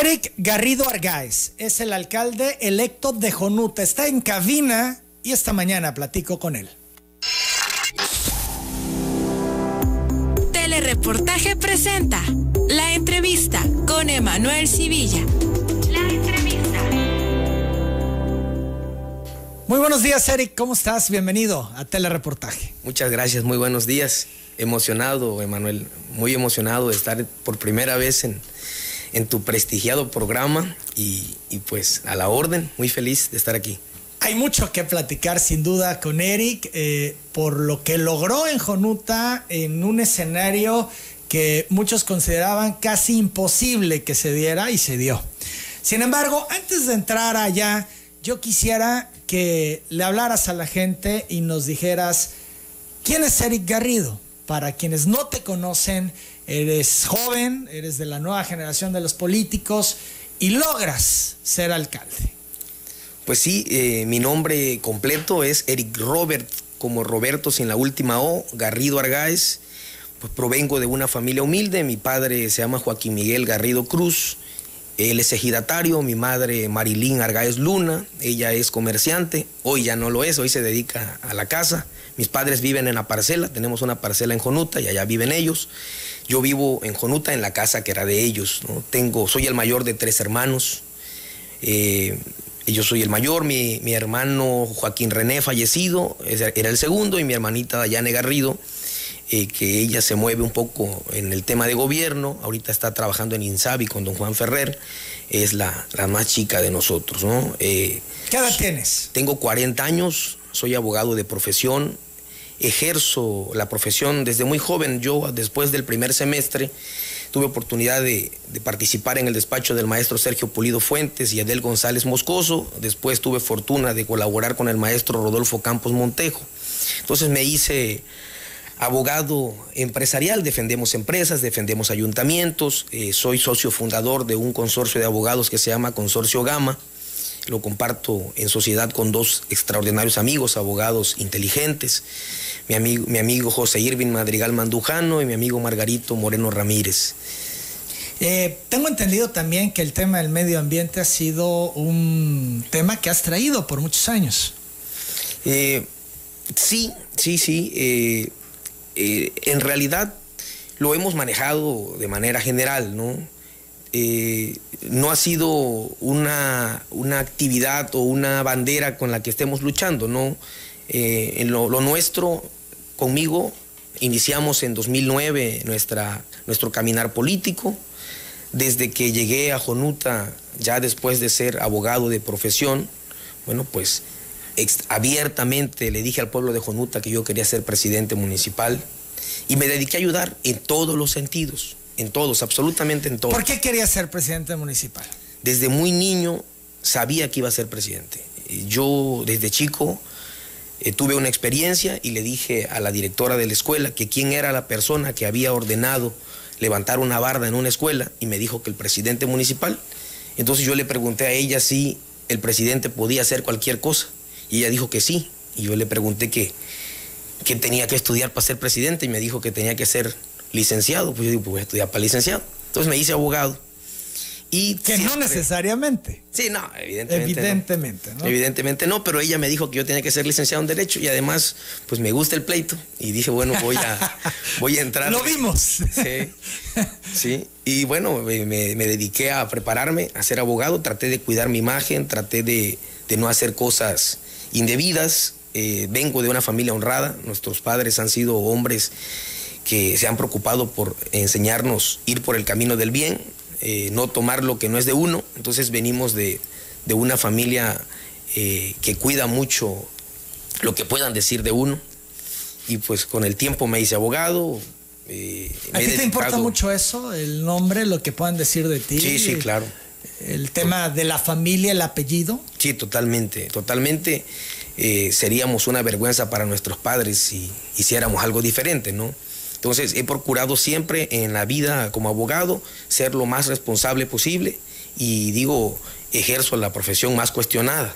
Eric Garrido Argáez es el alcalde electo de Jonuta. Está en cabina y esta mañana platico con él. Telereportaje presenta la entrevista con Emanuel Civilla. La entrevista. Muy buenos días, Eric. ¿Cómo estás? Bienvenido a Telereportaje. Muchas gracias, muy buenos días. Emocionado, Emanuel, muy emocionado de estar por primera vez en, en tu prestigiado programa y, pues a la orden, muy feliz de estar aquí. Hay mucho que platicar sin duda con Eric eh, por lo que logró en Jonuta en un escenario que muchos consideraban casi imposible que se diera y se dio. Sin embargo, antes de entrar allá, yo quisiera que le hablaras a la gente y nos dijeras, ¿quién es Eric Garrido? Para quienes no te conocen, eres joven, eres de la nueva generación de los políticos y logras ser alcalde. Pues sí, eh, mi nombre completo es Eric Robert, como Roberto sin la última O, Garrido Argáez. Pues provengo de una familia humilde, mi padre se llama Joaquín Miguel Garrido Cruz, él es ejidatario, mi madre Marilín Argáez Luna, ella es comerciante, hoy ya no lo es, hoy se dedica a la casa. Mis padres viven en la parcela, tenemos una parcela en Jonuta y allá viven ellos. Yo vivo en Jonuta, en la casa que era de ellos. ¿no? Tengo, soy el mayor de tres hermanos. Eh, yo soy el mayor, mi, hermano Joaquín René, fallecido, era el segundo, y mi hermanita Dayane Garrido, eh, que ella se mueve un poco en el tema de gobierno, ahorita está trabajando en Insabi con don Juan Ferrer, es la, más chica de nosotros. ¿no? Eh, ¿Qué edad tienes? Tengo 40 años, soy abogado de profesión, ejerzo la profesión desde muy joven. Yo, después del primer semestre, tuve oportunidad de, participar en el despacho del maestro Sergio Pulido Fuentes y Adel González Moscoso. Después tuve fortuna de colaborar con el maestro Rodolfo Campos Montejo. Entonces me hice abogado empresarial, defendemos empresas, defendemos ayuntamientos, eh, soy socio fundador de un consorcio de abogados que se llama Consorcio Gama lo comparto en sociedad con dos extraordinarios amigos, abogados inteligentes, mi amigo, mi amigo José Irving Madrigal Mandujano y mi amigo Margarito Moreno Ramírez. Eh, tengo entendido también que el tema del medio ambiente ha sido un tema que has traído por muchos años. Eh, sí, sí, sí. Eh, en realidad lo hemos manejado de manera general, ¿no? No ha sido una, actividad o una bandera con la que estemos luchando, ¿no? Eh, en lo, nuestro, conmigo, iniciamos en 2009 nuestra, nuestro caminar político. Desde que llegué a Jonuta, ya después de ser abogado de profesión, bueno, pues abiertamente le dije al pueblo de Jonuta que yo quería ser presidente municipal y me dediqué a ayudar en todos los sentidos en todos, absolutamente en todos. ¿Por qué quería ser presidente municipal? Desde muy niño sabía que iba a ser presidente. Yo desde chico eh, tuve una experiencia y le dije a la directora de la escuela que quién era la persona que había ordenado levantar una barda en una escuela y me dijo que el presidente municipal. Entonces yo le pregunté a ella si el presidente podía hacer cualquier cosa y ella dijo que sí. Y yo le pregunté que, que tenía que estudiar para ser presidente y me dijo que tenía que ser licenciado. Pues yo digo, pues voy a estudiar para licenciado. Entonces me hice abogado. Y que no necesariamente. Sí, no, evidentemente. Evidentemente, no. Evidentemente no, pero ella me dijo que yo tenía que ser licenciado en Derecho y además, pues me gusta el pleito. Y dije, bueno, voy a, voy a entrar. Lo vimos. Sí. Sí. Y bueno, me, dediqué a prepararme, a ser abogado. Traté de cuidar mi imagen, traté de, no hacer cosas indebidas. Eh, vengo de una familia honrada. Nuestros padres han sido hombres que se han preocupado por enseñarnos ir por el camino del bien, eh, no tomar lo que no es de uno. Entonces venimos de, una familia eh, que cuida mucho lo que puedan decir de uno. Y pues con el tiempo me hice abogado. Eh, ¿A ti te importa mucho eso, el nombre, lo que puedan decir de ti? Sí, sí, claro. El tema de la familia, el apellido. Sí, totalmente, totalmente. seríamos una vergüenza para nuestros padres si hiciéramos algo diferente, ¿no? Entonces he procurado siempre en la vida como abogado ser lo más responsable posible y digo, ejerzo la profesión más cuestionada.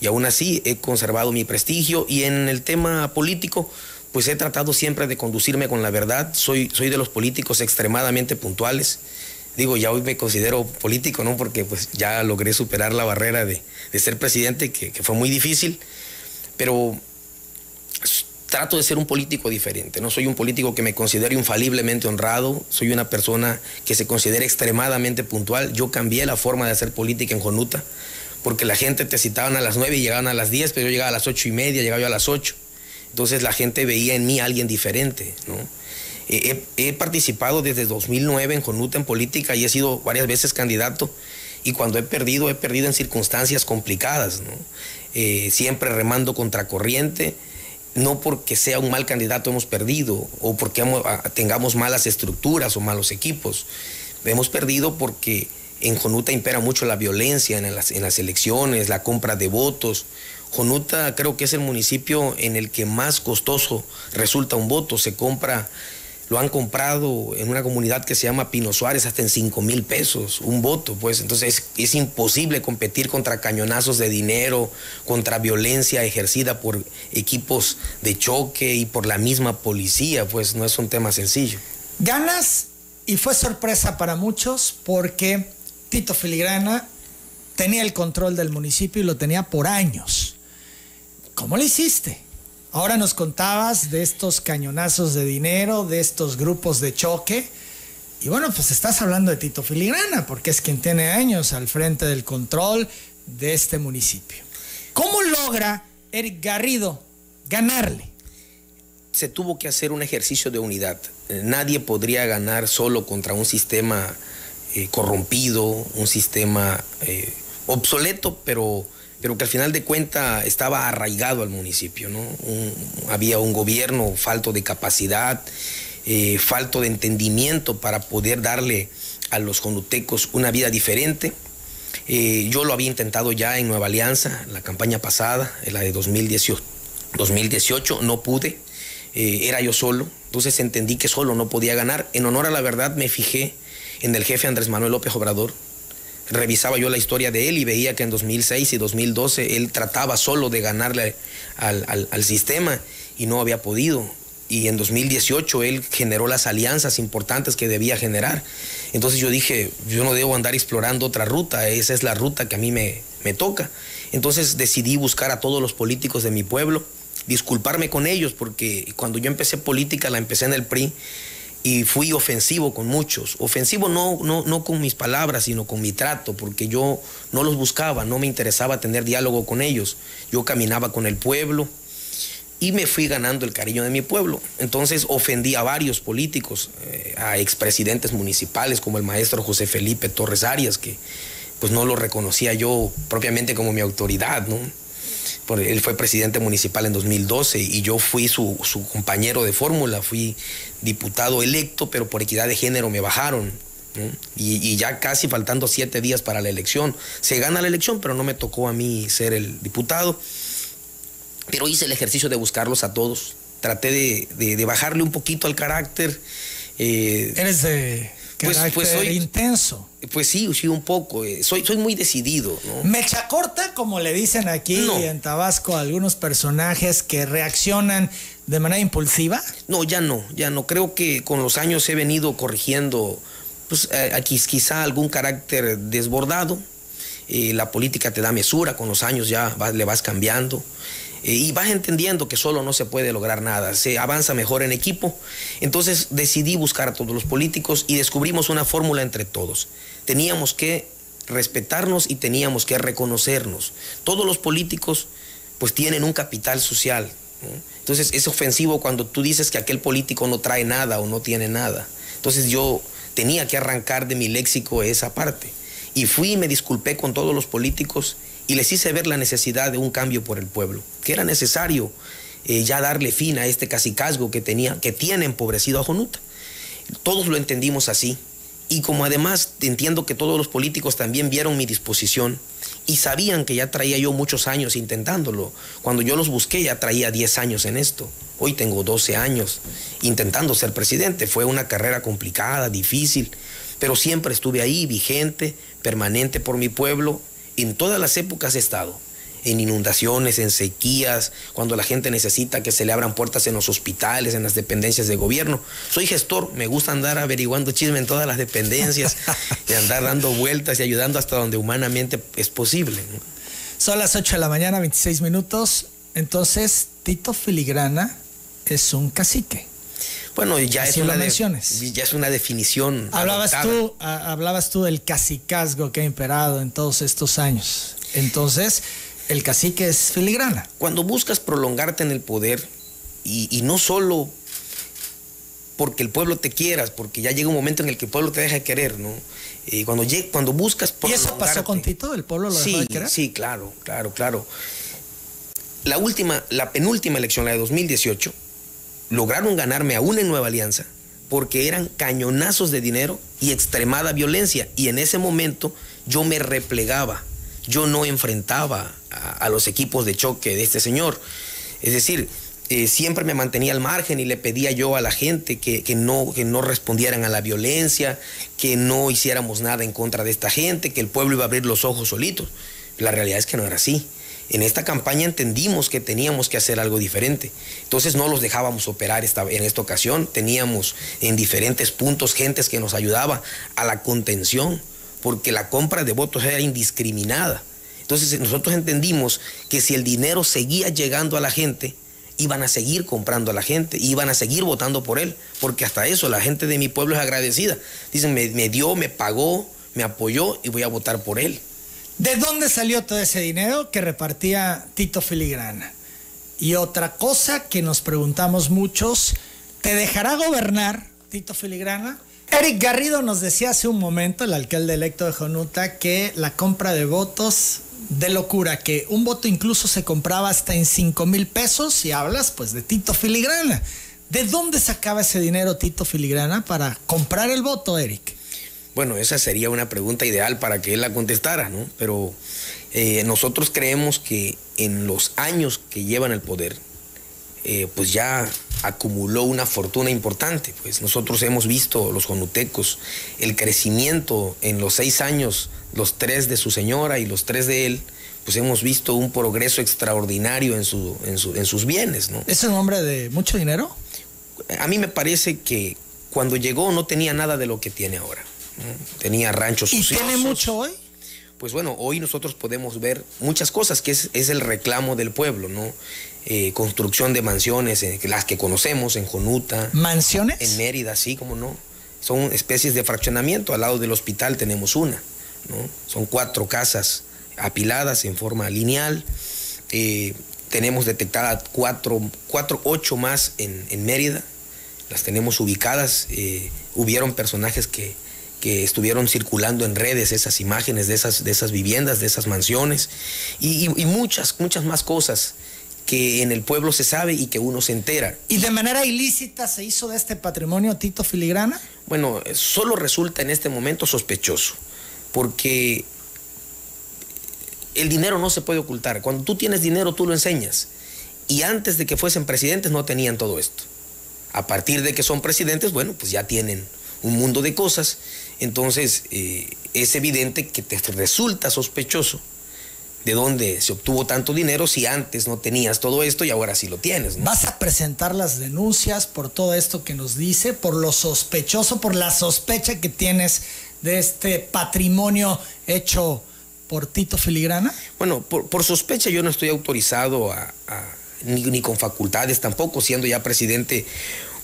Y aún así he conservado mi prestigio y en el tema político, pues he tratado siempre de conducirme con la verdad. Soy, soy de los políticos extremadamente puntuales. digo, ya hoy me considero político, ¿no? Porque pues ya logré superar la barrera de, ser presidente, que, que, fue muy difícil, pero trato de ser un político diferente, no soy un político que me considere infaliblemente honrado, soy una persona que se considera extremadamente puntual, yo cambié la forma de hacer política en Jonuta, porque la gente te citaban a las 9 y llegaban a las 10, pero yo llegaba a las ocho y media, llegaba yo a las 8. Entonces la gente veía en mí a alguien diferente, ¿no? He, participado desde 2009 en Jonuta en política y he sido varias veces candidato y cuando he perdido, he perdido en circunstancias complicadas, ¿no? Eh, siempre remando contra corriente, no porque sea un mal candidato hemos perdido o porque tengamos malas estructuras o malos equipos, hemos perdido porque en Jonuta impera mucho la violencia en las, las elecciones, la compra de votos, Jonuta creo que es el municipio en el que más costoso resulta un voto. Se compra, lo han comprado en una comunidad que se llama Pino Suárez hasta en 5 mil pesos un voto. Pues entonces es, imposible competir contra cañonazos de dinero, contra violencia ejercida por equipos de choque y por la misma policía. Pues no es un tema sencillo. Ganas y fue sorpresa para muchos porque Tito Filigrana tenía el control del municipio y lo tenía por años. ¿Cómo lo hiciste? Ahora nos contabas de estos cañonazos de dinero, de estos grupos de choque. Y bueno, pues estás hablando de Tito Filigrana, porque es quien tiene años al frente del control de este municipio. ¿Cómo logra Eric Garrido ganarle? Se tuvo que hacer un ejercicio de unidad. Nadie podría ganar solo contra un sistema eh, corrompido, un sistema eh, obsoleto, pero pero que al final de cuentas estaba arraigado al municipio. ¿no? había un gobierno falto de capacidad, eh, falto de entendimiento para poder darle a los conutecos una vida diferente. Eh, yo lo había intentado ya en Nueva Alianza, la campaña pasada, en la de 2018, 2018 no pude, eh, era yo solo, entonces entendí que solo no podía ganar. En honor a la verdad me fijé en el jefe Andrés Manuel López Obrador, revisaba yo la historia de él y veía que en 2006 y 2012 él trataba solo de ganarle al, sistema y no había podido. Y en 2018 él generó las alianzas importantes que debía generar. Entonces yo dije, yo no debo andar explorando otra ruta, esa es la ruta que a mí me, me toca. Entonces decidí buscar a todos los políticos de mi pueblo, disculparme con ellos, porque cuando yo empecé política, la empecé en el PRI, y fui ofensivo con muchos. Ofensivo no, no, no con mis palabras, sino con mi trato, porque yo no los buscaba, no me interesaba tener diálogo con ellos. Yo caminaba con el pueblo y me fui ganando el cariño de mi pueblo. Entonces ofendí a varios políticos, eh, a expresidentes municipales como el maestro José Felipe Torres Arias, que pues no lo reconocía yo propiamente como mi autoridad, ¿no? Él fue presidente municipal en 2012 y yo fui su, compañero de fórmula, fui diputado electo, pero por equidad de género me bajaron. Y, ya casi faltando siete días para la elección. Se gana la elección, pero no me tocó a mí ser el diputado. Pero hice el ejercicio de buscarlos a todos. Traté de, bajarle un poquito al carácter. Eh, Eres de pues, pues soy intenso. Pues sí, sí, un poco. Eh, soy, soy muy decidido. ¿no? Mecha corta, como le dicen aquí en Tabasco algunos personajes que reaccionan de manera impulsiva. No, ya no, ya no. Creo que con los años he venido corrigiendo, pues eh, aquí quizá algún carácter desbordado. Eh, la política te da mesura, con los años ya le vas cambiando. Eh, y vas entendiendo que solo no se puede lograr nada, se avanza mejor en equipo. Entonces decidí buscar a todos los políticos y descubrimos una fórmula entre todos. Teníamos que respetarnos y teníamos que reconocernos. Todos los políticos pues tienen un capital social. Entonces es ofensivo cuando tú dices que aquel político no trae nada o no tiene nada. Entonces yo tenía que arrancar de mi léxico esa parte. Y fui y me disculpé con todos los políticos y les hice ver la necesidad de un cambio por el pueblo, que era necesario eh, ya darle fin a este casicazgo que, tenía, que tiene empobrecido a Jonuta. Todos lo entendimos así. Y como además entiendo que todos los políticos también vieron mi disposición y sabían que ya traía yo muchos años intentándolo. Cuando yo los busqué ya traía 10 años en esto. Hoy tengo 12 años intentando ser presidente. Fue una carrera complicada, difícil, pero siempre estuve ahí, vigente, permanente por mi pueblo en todas las épocas he estado. en inundaciones, en sequías, cuando la gente necesita que se le abran puertas en los hospitales, en las dependencias de gobierno. Soy gestor, me gusta andar averiguando chisme en todas las dependencias y andar dando vueltas y ayudando hasta donde humanamente es posible. Son las 8 de la mañana, 26 minutos. Entonces, Tito Filigrana es un cacique. Bueno, ya es, una ya es una definición. Hablabas tú, hablabas tú del cacicazgo que ha imperado en todos estos años. Entonces, el cacique es filigrana. Cuando buscas prolongarte en el poder, y, no solo porque el pueblo te quieras, porque ya llega un momento en el que el pueblo te deja de querer, ¿no? Y cuando, cuando buscas ¿Y eso pasó con Tito? ¿El pueblo lo dejó de querer? Sí, claro, claro, claro. La última, la penúltima elección, la de 2018, lograron ganarme aún en Nueva Alianza porque eran cañonazos de dinero y extremada violencia. Y en ese momento yo me replegaba, yo no enfrentaba a, los equipos de choque de este señor. Es decir, eh, siempre me mantenía al margen y le pedía yo a la gente que, no, que no respondieran a la violencia, que no hiciéramos nada en contra de esta gente, que el pueblo iba a abrir los ojos solitos. La realidad es que no era así. En esta campaña entendimos que teníamos que hacer algo diferente. Entonces no los dejábamos operar en esta ocasión. Teníamos en diferentes puntos gentes que nos ayudaba a la contención, porque la compra de votos era indiscriminada. Entonces nosotros entendimos que si el dinero seguía llegando a la gente, iban a seguir comprando a la gente, iban a seguir votando por él, porque hasta eso la gente de mi pueblo es agradecida. Dicen, me, me dio, me pagó, me apoyó y voy a votar por él. ¿De dónde salió todo ese dinero que repartía Tito Filigrana? Y otra cosa que nos preguntamos muchos, ¿te dejará gobernar Tito Filigrana? Eric Garrido nos decía hace un momento, el alcalde electo de Jonuta, que la compra de votos de locura, que un voto incluso se compraba hasta en 5 mil pesos y hablas pues de Tito Filigrana. ¿De dónde sacaba ese dinero Tito Filigrana para comprar el voto, Eric? Bueno, esa sería una pregunta ideal para que él la contestara, ¿no? Pero eh, nosotros creemos que en los años que llevan el poder, eh, pues ya acumuló una fortuna importante. Pues nosotros hemos visto, los jonutecos, el crecimiento en los seis años, los tres de su señora y los tres de él, pues hemos visto un progreso extraordinario en, su, en, en sus bienes, ¿no? ¿Es un hombre de mucho dinero? A mí me parece que cuando llegó no tenía nada de lo que tiene ahora. Tenía ranchos ¿Y tiene mucho hoy? Pues bueno, hoy nosotros podemos ver muchas cosas, que es, el reclamo del pueblo, ¿no? Eh, construcción de mansiones, eh, las que conocemos en Jonuta. ¿Mansiones? En Mérida, sí, como no. Son especies de fraccionamiento. Al lado del hospital tenemos una, ¿no? Son cuatro casas apiladas en forma lineal. Eh, tenemos detectadas cuatro, cuatro, ocho más en, en Mérida. Las tenemos ubicadas. hubieron personajes que que estuvieron circulando en redes esas imágenes de esas, de esas viviendas, de esas mansiones y, muchas, muchas más cosas que en el pueblo se sabe y que uno se entera. ¿Y de manera ilícita se hizo de este patrimonio Tito Filigrana? Bueno, solo resulta en este momento sospechoso, porque el dinero no se puede ocultar. Cuando tú tienes dinero, tú lo enseñas. Y antes de que fuesen presidentes no tenían todo esto. A partir de que son presidentes, bueno, pues ya tienen un mundo de cosas, entonces eh, es evidente que te resulta sospechoso de dónde se obtuvo tanto dinero si antes no tenías todo esto y ahora sí lo tienes. ¿Vas a presentar las denuncias por todo esto que nos dice, por lo sospechoso, por la sospecha que tienes de este patrimonio hecho por Tito Filigrana? Bueno, por, sospecha yo no estoy autorizado a, ni con facultades tampoco, siendo ya presidente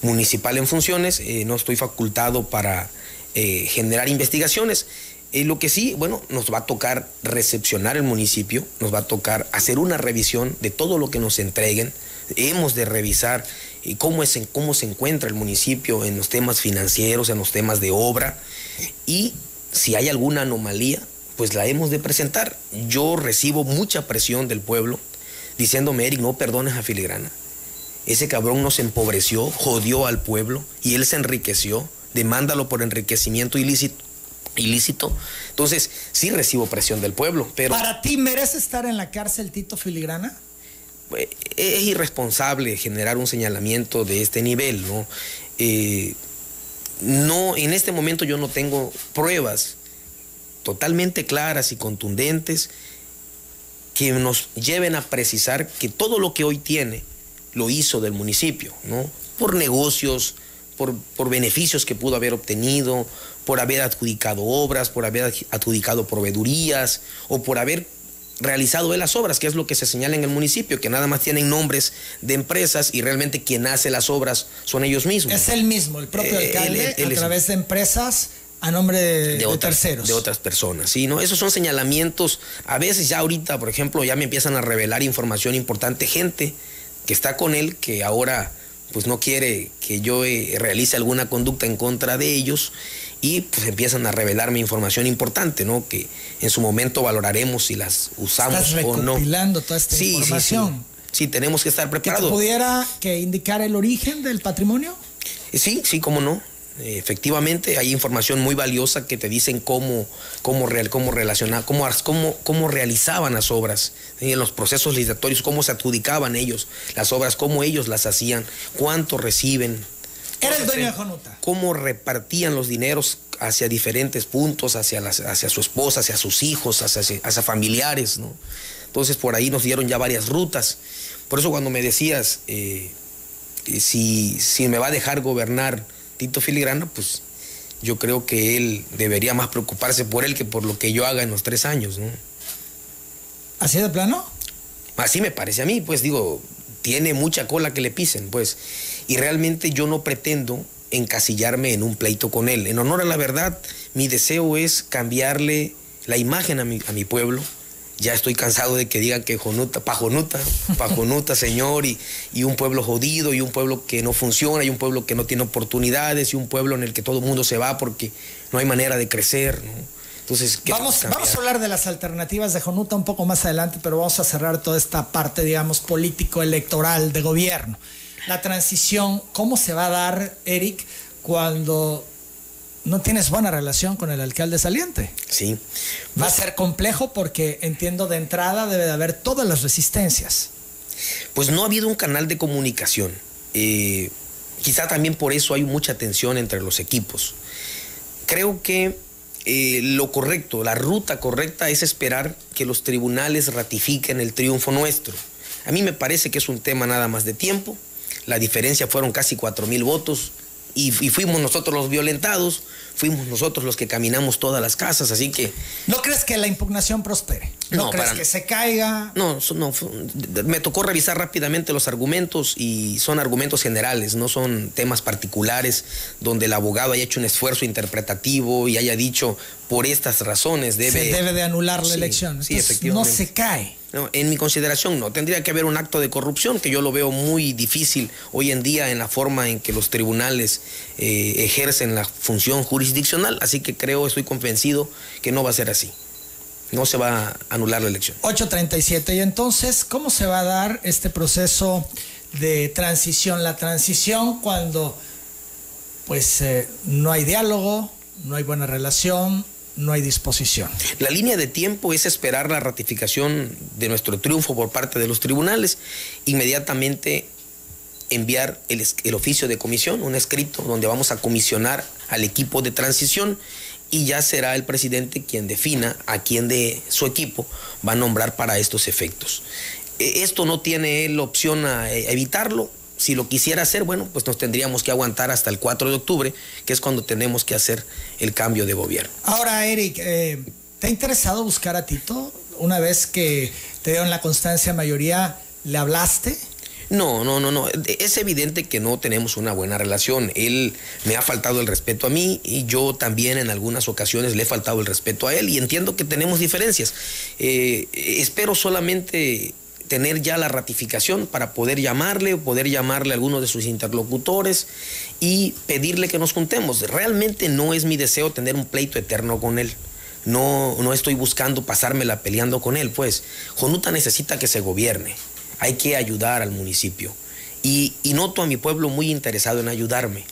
municipal en funciones, eh, no estoy facultado para eh, generar investigaciones. Eh, lo que sí, bueno, nos va a tocar recepcionar el municipio, nos va a tocar hacer una revisión de todo lo que nos entreguen. Hemos de revisar cómo, es, cómo se encuentra el municipio en los temas financieros, en los temas de obra y si hay alguna anomalía, pues la hemos de presentar. Yo recibo mucha presión del pueblo diciéndome, Eric, no perdones a Filigrana. Ese cabrón nos empobreció, jodió al pueblo y él se enriqueció. Demándalo por enriquecimiento ilícito. ilícito. Entonces, sí recibo presión del pueblo, pero... ¿Para ti merece estar en la cárcel Tito Filigrana? Eh, es irresponsable generar un señalamiento de este nivel, ¿no? Eh, no, en este momento yo no tengo pruebas totalmente claras y contundentes que nos lleven a precisar que todo lo que hoy tiene lo hizo del municipio, ¿no? Por negocios, por, por beneficios que pudo haber obtenido, por haber adjudicado obras, por haber adjudicado proveedurías o por haber realizado él las obras, que es lo que se señala en el municipio, que nada más tienen nombres de empresas y realmente quien hace las obras son ellos mismos. Es el mismo, el propio eh, alcalde, a través de empresas a nombre de, otras, terceros. De otras personas, ¿sí? ¿no? Esos son señalamientos, a veces ya ahorita, por ejemplo, ya me empiezan a revelar información importante, gente que está con él, que ahora pues no quiere que yo eh, realice alguna conducta en contra de ellos y pues empiezan a revelarme información importante, ¿no? Que en su momento valoraremos si las usamos o no. toda esta información. Sí, tenemos que estar preparados. ¿Que pudiera que indicar el origen del patrimonio? Sí, sí, cómo no. Efectivamente, hay información muy valiosa que te dicen cómo, cómo, real, cómo relacionar, cómo, cómo, cómo realizaban las obras, en los procesos legislatorios, cómo se adjudicaban ellos las obras, cómo ellos las hacían, cuánto reciben. Era el dueño de Jonuta. Cómo repartían los dineros hacia diferentes puntos, hacia, las, hacia su esposa, hacia sus hijos, hacia, hacia familiares, ¿no? Entonces por ahí nos dieron ya varias rutas. Por eso cuando me decías, eh, si, si me va a dejar gobernar Tito Filigrana, pues yo creo que él debería más preocuparse por él que por lo que yo haga en los tres años, ¿no? ¿Así de plano? Así me parece a mí, pues digo, tiene mucha cola que le pisen, pues. Y realmente yo no pretendo encasillarme en un pleito con él. En honor a la verdad, mi deseo es cambiarle la imagen a mi, a mi pueblo, ya estoy cansado de que digan que Jonuta, pajonuta, pajonuta, señor, y, y, un pueblo jodido, y un pueblo que no funciona, y un pueblo que no tiene oportunidades, y un pueblo en el que todo el mundo se va porque no hay manera de crecer. Entonces, vamos, vamos a hablar de las alternativas de Jonuta un poco más adelante, pero vamos a cerrar toda esta parte, digamos, político-electoral de gobierno. La transición, ¿cómo se va a dar, Eric, cuando no tienes buena relación con el alcalde saliente. Sí. Va a ser complejo porque entiendo de entrada debe de haber todas las resistencias. Pues no ha habido un canal de comunicación. Eh, quizá también por eso hay mucha tensión entre los equipos. Creo que eh, lo correcto, la ruta correcta es esperar que los tribunales ratifiquen el triunfo nuestro. A mí me parece que es un tema nada más de tiempo. La diferencia fueron casi cuatro mil votos y, fuimos nosotros los violentados, fuimos nosotros los que caminamos todas las casas, así que... ¿No crees que la impugnación prospere? ¿No, crees que se caiga? No, no, me tocó revisar rápidamente los argumentos y son argumentos generales, no son temas particulares donde el abogado haya hecho un esfuerzo interpretativo y haya dicho por estas razones debe... Se debe de anular la elección. sí, efectivamente. No se cae. No, en mi consideración no, tendría que haber un acto de corrupción que yo lo veo muy difícil hoy en día en la forma en que los tribunales eh, ejercen la función jurisdiccional, así que creo, estoy convencido que no va a ser así. No se va a anular la elección. 8.37. Y entonces, ¿cómo se va a dar este proceso de transición? La transición cuando pues eh, no hay diálogo, no hay buena relación, no hay disposición. La línea de tiempo es esperar la ratificación de nuestro triunfo por parte de los tribunales, inmediatamente enviar el, el, oficio de comisión, un escrito donde vamos a comisionar al equipo de transición y ya será el presidente quien defina a quién de su equipo va a nombrar para estos efectos. E, esto no tiene la opción a evitarlo, si lo quisiera hacer, bueno, pues nos tendríamos que aguantar hasta el 4 de octubre, que es cuando tenemos que hacer el cambio de gobierno. Ahora, Eric, eh, ¿te ha interesado buscar a Tito? Una vez que te dieron la constancia mayoría, ¿le hablaste? No, no, no, no. Es evidente que no tenemos una buena relación. Él me ha faltado el respeto a mí y yo también en algunas ocasiones le he faltado el respeto a él y entiendo que tenemos diferencias. Eh, espero solamente tener ya la ratificación para poder llamarle o poder llamarle a alguno de sus interlocutores y pedirle que nos juntemos. Realmente no es mi deseo tener un pleito eterno con él. No, no estoy buscando pasármela peleando con él, pues. Jonuta necesita que se gobierne. Hay que ayudar al municipio. Y, noto a mi pueblo muy interesado en ayudarme.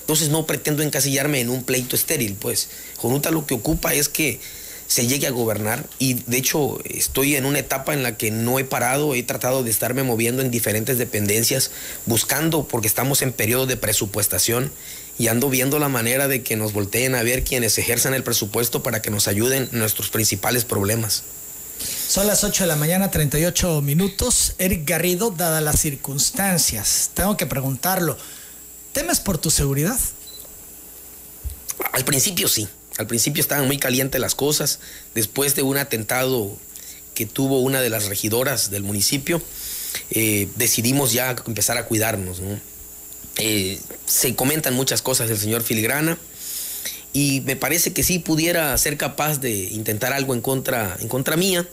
Entonces no pretendo encasillarme en un pleito estéril, pues. Jonuta lo que ocupa es que se llegue a gobernar y de hecho estoy en una etapa en la que no he parado, he tratado de estarme moviendo en diferentes dependencias, buscando, porque estamos en periodo de presupuestación y ando viendo la manera de que nos volteen a ver quienes ejerzan el presupuesto para que nos ayuden en nuestros principales problemas. Son las 8 de la mañana, 38 minutos. Eric Garrido, dadas las circunstancias, tengo que preguntarlo, ¿temes por tu seguridad? Al principio sí, al principio estaban muy calientes las cosas, después de un atentado que tuvo una de las regidoras del municipio, eh, decidimos ya empezar a cuidarnos. Eh, se comentan muchas cosas del señor Filigrana y me parece que sí pudiera ser capaz de intentar algo en contra, en contra mía.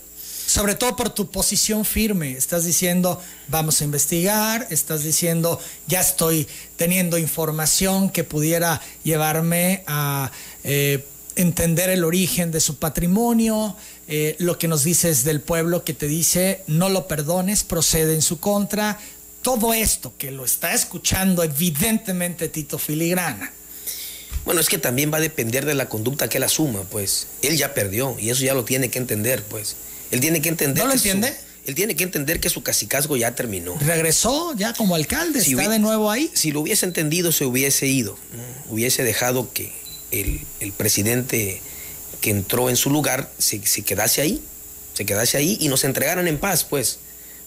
Sobre todo por tu posición firme. Estás diciendo, vamos a investigar, estás diciendo, ya estoy teniendo información que pudiera llevarme a eh, entender el origen de su patrimonio, eh, lo que nos dices del pueblo que te dice no lo perdones, procede en su contra. Todo esto que lo está escuchando evidentemente Tito Filigrana. Bueno, es que también va a depender de la conducta que él asuma, pues. Él ya perdió y eso ya lo tiene que entender, pues. Él tiene que entender. ¿No lo entiende? él tiene que entender que su casicazgo ya terminó. Regresó ya como alcalde, está de nuevo ahí. Si lo hubiese entendido, se hubiese ido. Hubiese dejado que el, el presidente que entró en su lugar se, quedase ahí, se quedase ahí y nos entregaran en paz, pues.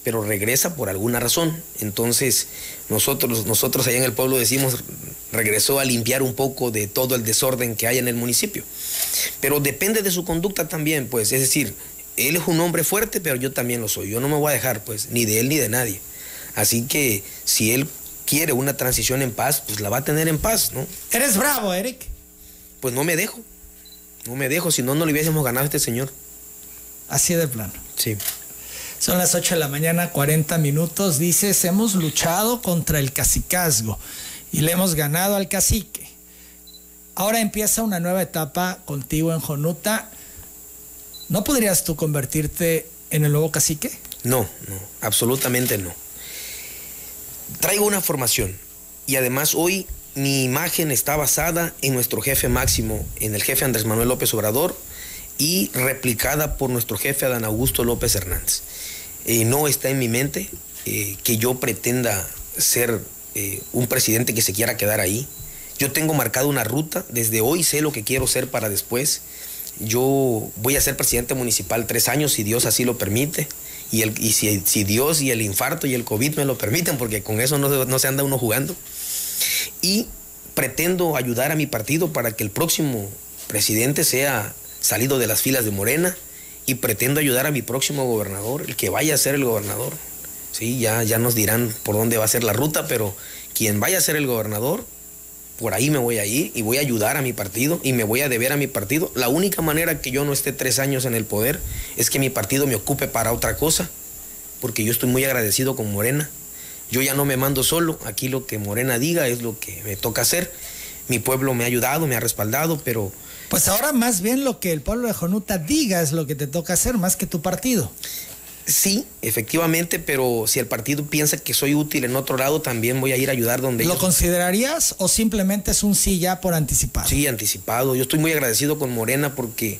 Pero regresa por alguna razón. Entonces, nosotros, nosotros allá en el pueblo decimos, regresó a limpiar un poco de todo el desorden que hay en el municipio. Pero depende de su conducta también, pues. Es decir, él es un hombre fuerte, pero yo también lo soy. Yo no me voy a dejar, pues, ni de él ni de nadie. Así que si él quiere una transición en paz, pues la va a tener en paz, ¿no? Eres bravo, Eric. Pues no me dejo. No me dejo, si no, no le hubiésemos ganado a este señor. Así de plano. Sí. Son las 8 de la mañana, 40 minutos. Dices, hemos luchado contra el cacicazgo y le hemos ganado al cacique. Ahora empieza una nueva etapa contigo en Jonuta. ¿No podrías tú convertirte en el nuevo cacique? No, no, absolutamente no. Traigo una formación y además hoy mi imagen está basada en nuestro jefe máximo, en el jefe Andrés Manuel López Obrador y replicada por nuestro jefe Adán Augusto López Hernández. Eh, no está en mi mente eh, que yo pretenda ser eh, un presidente que se quiera quedar ahí. Yo tengo marcado una ruta, desde hoy sé lo que quiero ser para después. Yo voy a ser presidente municipal tres años, si Dios así lo permite. Y, el, y si, si, Dios y el infarto y el COVID me lo permiten, porque con eso no, no se anda uno jugando y pretendo ayudar a mi partido para que el próximo presidente sea salido de las filas de Morena y pretendo ayudar a mi próximo gobernador, el que vaya a ser el gobernador. Sí, ya, ya nos dirán por dónde va a ser la ruta, pero quien vaya a ser el gobernador, por ahí me voy a ir y voy a ayudar a mi partido y me voy a deber a mi partido. La única manera que yo no esté tres años en el poder es que mi partido me ocupe para otra cosa, porque yo estoy muy agradecido con Morena. Yo ya no me mando solo, aquí lo que Morena diga es lo que me toca hacer. Mi pueblo me ha ayudado, me ha respaldado, pero... Pues ahora más bien lo que el pueblo de Jonuta diga es lo que te toca hacer, más que tu partido. Sí, efectivamente, pero si el partido piensa que soy útil en otro lado, también voy a ir a ayudar donde... ¿Lo considerarías o simplemente es un sí ya por anticipado? Sí, anticipado. Yo estoy muy agradecido con Morena porque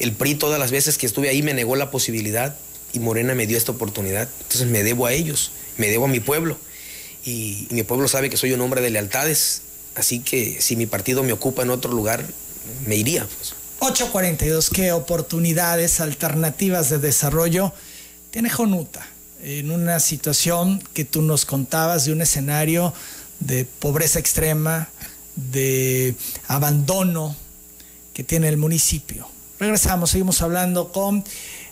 el PRI todas las veces que estuve ahí me negó la posibilidad y Morena me dio esta oportunidad. Entonces me debo a ellos me debo a mi pueblo y, mi pueblo sabe que soy un hombre de lealtades, así que si mi partido me ocupa en otro lugar, me iría. Pues. 842, ¿qué oportunidades alternativas de desarrollo tiene Jonuta en una situación que tú nos contabas de un escenario de pobreza extrema, de abandono que tiene el municipio? Regresamos, seguimos hablando con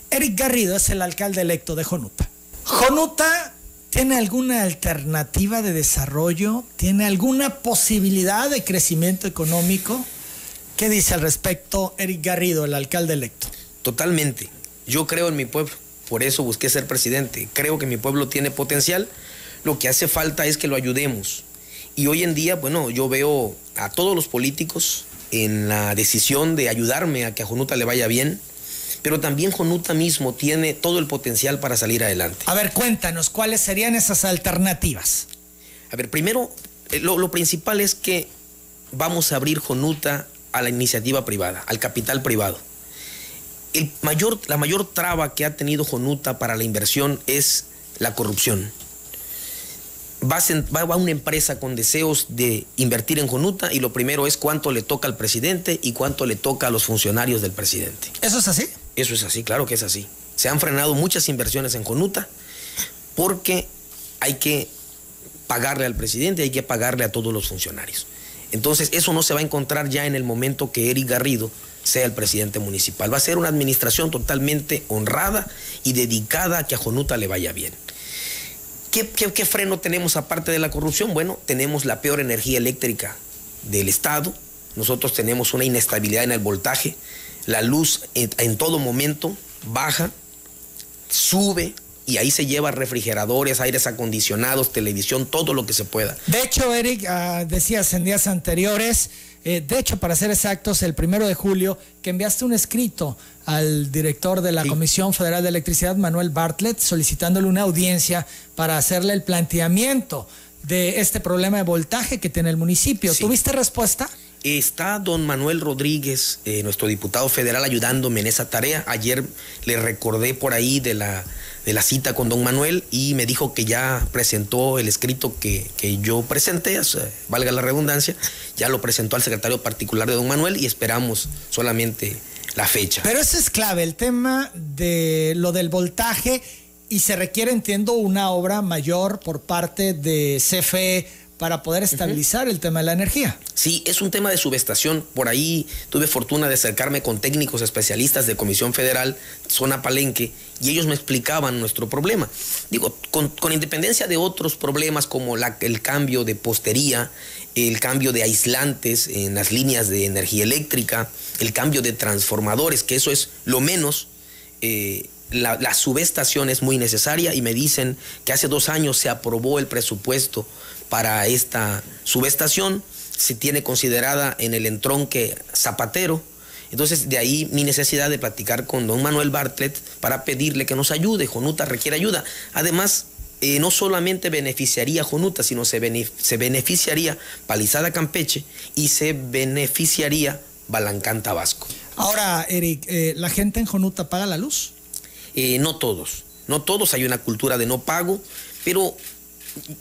Eric Garrido, es el alcalde electo de Jonuta. Jonuta ¿Tiene alguna alternativa de desarrollo? ¿Tiene alguna posibilidad de crecimiento económico? ¿Qué dice al respecto Eric Garrido, el alcalde electo? Totalmente. Yo creo en mi pueblo, por eso busqué ser presidente. Creo que mi pueblo tiene potencial. Lo que hace falta es que lo ayudemos. Y hoy en día, bueno, yo veo a todos los políticos en la decisión de ayudarme a que a Jonuta le vaya bien pero también Jonuta mismo tiene todo el potencial para salir adelante. A ver, cuéntanos, ¿cuáles serían esas alternativas? A ver, primero, eh, lo, principal es que vamos a abrir Jonuta a la iniciativa privada, al capital privado. El mayor, la mayor traba que ha tenido Jonuta para la inversión es la corrupción. Va, va, va, una empresa con deseos de invertir en Jonuta y lo primero es cuánto le toca al presidente y cuánto le toca a los funcionarios del presidente. ¿Eso es así? Eso es así, claro que es así. Se han frenado muchas inversiones en Jonuta porque hay que pagarle al presidente, hay que pagarle a todos los funcionarios. Entonces, eso no se va a encontrar ya en el momento que Eric Garrido sea el presidente municipal. Va a ser una administración totalmente honrada y dedicada a que a Jonuta le vaya bien. ¿Qué, qué freno tenemos aparte de la corrupción? Bueno, tenemos la peor energía eléctrica del Estado. Nosotros tenemos una inestabilidad en el voltaje. La luz en, todo momento baja, sube, y ahí se lleva refrigeradores, aires acondicionados, televisión, todo lo que se pueda. De hecho, Eric, uh, decías en días anteriores, eh, de hecho, para ser exactos, el primero de julio, que enviaste un escrito al director de la sí. Comisión Federal de Electricidad, Manuel Bartlett, solicitándole una audiencia para hacerle el planteamiento de este problema de voltaje que tiene el municipio. Sí. ¿Tuviste respuesta? Está don Manuel Rodríguez, eh, nuestro diputado federal, ayudándome en esa tarea. Ayer le recordé por ahí de la, de la cita con don Manuel y me dijo que ya presentó el escrito que, que yo presenté, valga la redundancia, ya lo presentó al secretario particular de don Manuel y esperamos solamente la fecha. Pero eso es clave, el tema de lo del voltaje y se requiere, entiendo, una obra mayor por parte de CFE para poder estabilizar uh -huh. el tema de la energía. Sí, es un tema de subestación. Por ahí tuve fortuna de acercarme con técnicos especialistas de Comisión Federal, zona Palenque, y ellos me explicaban nuestro problema. Digo, con, con independencia de otros problemas como la, el cambio de postería, el cambio de aislantes en las líneas de energía eléctrica, el cambio de transformadores, que eso es lo menos. Eh, la, la, subestación es muy necesaria y me dicen que hace dos años se aprobó el presupuesto para esta subestación, se tiene considerada en el entronque Zapatero. Entonces, de ahí mi necesidad de platicar con don Manuel Bartlett para pedirle que nos ayude. Jonuta requiere ayuda. Además, eh, no solamente beneficiaría a Jonuta, sino se, se beneficiaría Palizada Campeche y se beneficiaría Balancán Tabasco. Ahora, Eric, eh, ¿la gente en Jonuta paga la luz? Eh, no todos, no todos, hay una cultura de no pago, pero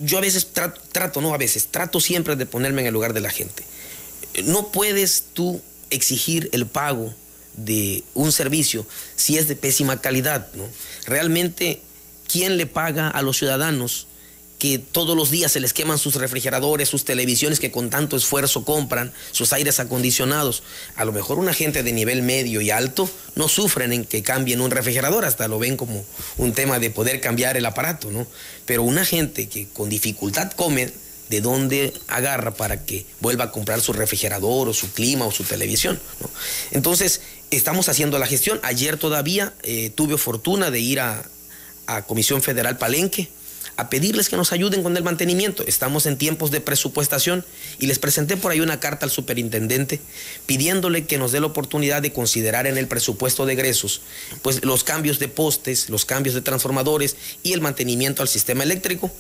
yo a veces trato, no a veces, trato siempre de ponerme en el lugar de la gente. No puedes tú exigir el pago de un servicio si es de pésima calidad, ¿no? Realmente, ¿quién le paga a los ciudadanos que todos los días se les queman sus refrigeradores, sus televisiones que con tanto esfuerzo compran, sus aires acondicionados. A lo mejor una gente de nivel medio y alto no sufren en que cambien un refrigerador, hasta lo ven como un tema de poder cambiar el aparato, ¿no? Pero una gente que con dificultad come, ¿de dónde agarra para que vuelva a comprar su refrigerador o su clima o su televisión? Entonces, estamos haciendo la gestión. Ayer todavía eh, tuve fortuna de ir a, a Comisión Federal Palenque a pedirles que nos ayuden con el mantenimiento. Estamos en tiempos de presupuestación y les presenté por ahí una carta al superintendente pidiéndole que nos dé la oportunidad de considerar en el presupuesto de egresos pues los cambios de postes, los cambios de transformadores y el mantenimiento al sistema eléctrico.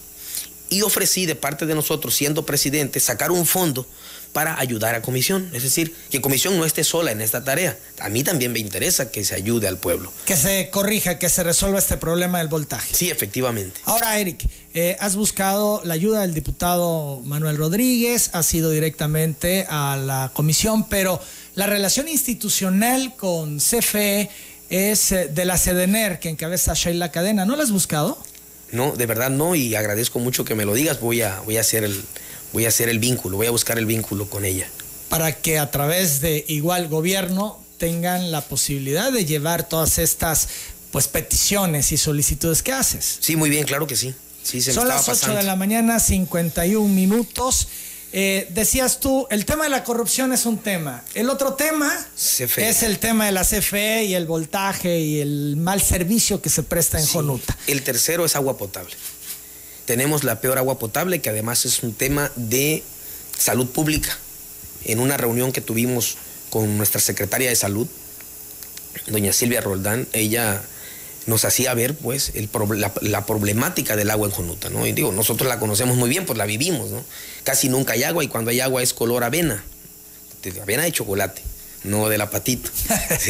Y ofrecí de parte de nosotros, siendo presidente, sacar un fondo para ayudar a Comisión. Es decir, que Comisión no esté sola en esta tarea. A mí también me interesa que se ayude al pueblo. Que se corrija, que se resuelva este problema del voltaje. Sí, efectivamente. Ahora, Eric, eh, has buscado la ayuda del diputado Manuel Rodríguez, has ido directamente a la Comisión, pero la relación institucional con CFE es eh, de la CEDENER que encabeza Sheila Cadena. ¿No la has buscado? No, de verdad no, y agradezco mucho que me lo digas. Voy a, voy a hacer el, voy a hacer el vínculo, voy a buscar el vínculo con ella. Para que a través de igual gobierno tengan la posibilidad de llevar todas estas pues peticiones y solicitudes que haces. Sí, muy bien, claro que sí. sí se Son me las 8 pasando. de la mañana, 51 minutos. Eh, decías tú, el tema de la corrupción es un tema. El otro tema CFE. es el tema de la CFE y el voltaje y el mal servicio que se presta en Sí. Jonuta. El tercero es agua potable. Tenemos la peor agua potable, que además es un tema de salud pública. En una reunión que tuvimos con nuestra secretaria de salud, doña Silvia Roldán, ella nos hacía ver pues la, problemática del agua en Jonuta, ¿no? Y digo, nosotros la conocemos muy bien, pues la vivimos, ¿no? Casi nunca hay agua y cuando hay agua es color avena, avena de chocolate, no de la patita.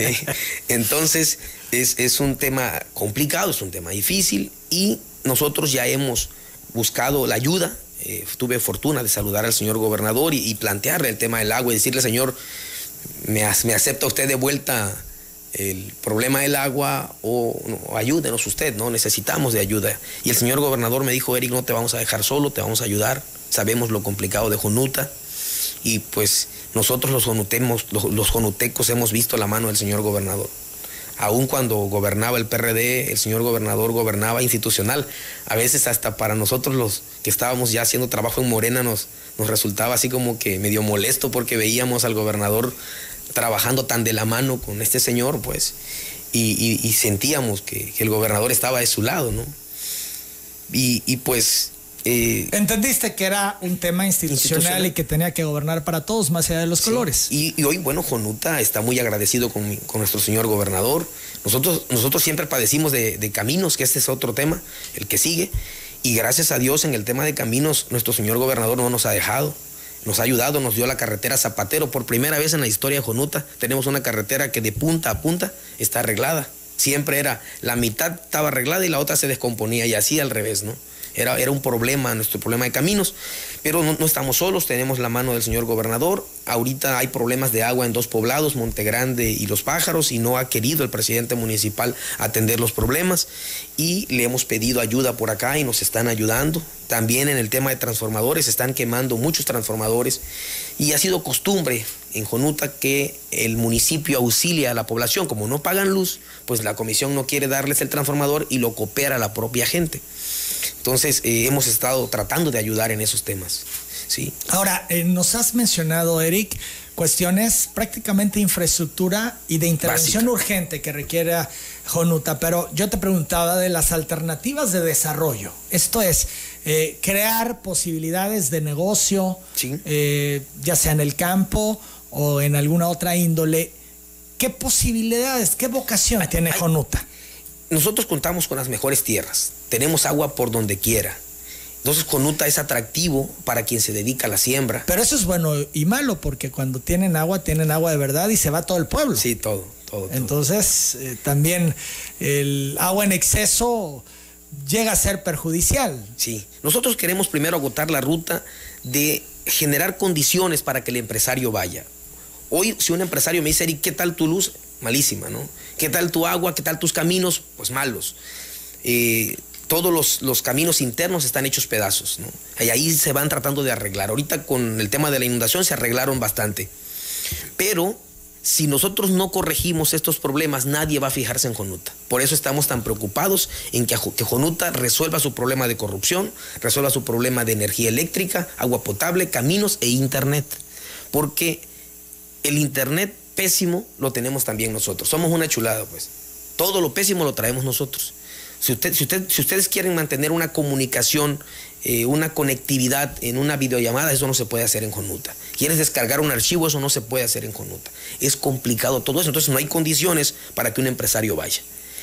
Entonces es, es un tema complicado, es un tema difícil y nosotros ya hemos buscado la ayuda. Eh, tuve fortuna de saludar al señor gobernador y, plantearle el tema del agua y decirle, señor, me, me acepta usted de vuelta el problema del agua o, ayúdenos usted, ¿no? Necesitamos de ayuda. Y el señor gobernador me dijo, Eric, no te vamos a dejar solo, te vamos a ayudar. Sabemos lo complicado de Jonuta y pues nosotros los, jonutemos, los, jonutecos hemos visto la mano del señor gobernador. Aún cuando gobernaba el PRD, el señor gobernador gobernaba institucional. A veces hasta para nosotros los que estábamos ya haciendo trabajo en Morena nos, nos resultaba así como que medio molesto porque veíamos al gobernador trabajando tan de la mano con este señor, pues, y, sentíamos que, el gobernador estaba de su lado, ¿no? Y, pues... Eh, Entendiste que era un tema institucional, y que tenía que gobernar para todos, más allá de los colores. Y, hoy, bueno, Jonuta está muy agradecido con, nuestro señor gobernador. Nosotros, nosotros siempre padecimos de, de caminos, que este es otro tema, el que sigue. Y gracias a Dios en el tema de caminos, nuestro señor gobernador no nos ha dejado nos ha ayudado, nos dio la carretera Zapatero. Por primera vez en la historia de Jonuta tenemos una carretera que de punta a punta está arreglada. Siempre era, la mitad estaba arreglada y la otra se descomponía y así al revés, ¿no? Era, era un problema, nuestro problema de caminos. Pero no, estamos solos, tenemos la mano del señor gobernador. Ahorita hay problemas de agua en dos poblados, Montegrande y Los Pájaros, y no ha querido el presidente municipal atender los problemas. Y le hemos pedido ayuda por acá y nos están ayudando. También en el tema de transformadores, están quemando muchos transformadores. Y ha sido costumbre en Jonuta que el municipio auxilia a la población. Como no pagan luz, pues la comisión no quiere darles el transformador y lo coopera la propia gente. Entonces, eh, hemos estado tratando de ayudar en esos temas. Sí. Ahora, eh, nos has mencionado, Eric, cuestiones prácticamente de infraestructura y de intervención urgente que requiere Jonuta, pero yo te preguntaba de las alternativas de desarrollo. Esto es, eh, crear posibilidades de negocio, ya sea en el campo o en alguna otra índole. ¿Qué posibilidades, qué vocación tiene Jonuta? Nosotros contamos con las mejores tierras, tenemos agua por donde quiera. Entonces Conuta es atractivo para quien se dedica a la siembra. Pero eso es bueno y malo, porque cuando tienen agua, tienen agua de verdad y se va todo el pueblo. Sí, todo, todo. Entonces, eh, también el agua en exceso llega a ser perjudicial. Sí, nosotros queremos primero agotar la ruta de generar condiciones para que el empresario vaya. Hoy, si un empresario me dice, Eric, ¿qué tal tu luz? Malísima, ¿no? ¿Qué tal tu agua? ¿Qué tal tus caminos? Pues malos. Eh, todos los, caminos internos están hechos pedazos, ¿no? Y ahí se van tratando de arreglar. Ahorita con el tema de la inundación se arreglaron bastante. Pero si nosotros no corregimos estos problemas, nadie va a fijarse en Jonuta. Por eso estamos tan preocupados en que, que Jonuta resuelva su problema de corrupción, resuelva su problema de energía eléctrica, agua potable, caminos e internet. Porque el internet pésimo lo tenemos también nosotros. Somos una chulada, pues. Todo lo pésimo lo traemos nosotros. Si, usted, si, usted, si ustedes quieren mantener una comunicación, eh, una conectividad en una videollamada, eso no se puede hacer en Jonuta. Quieres descargar un archivo, eso no se puede hacer en Jonuta. Es complicado todo eso, entonces no hay condiciones para que un empresario vaya.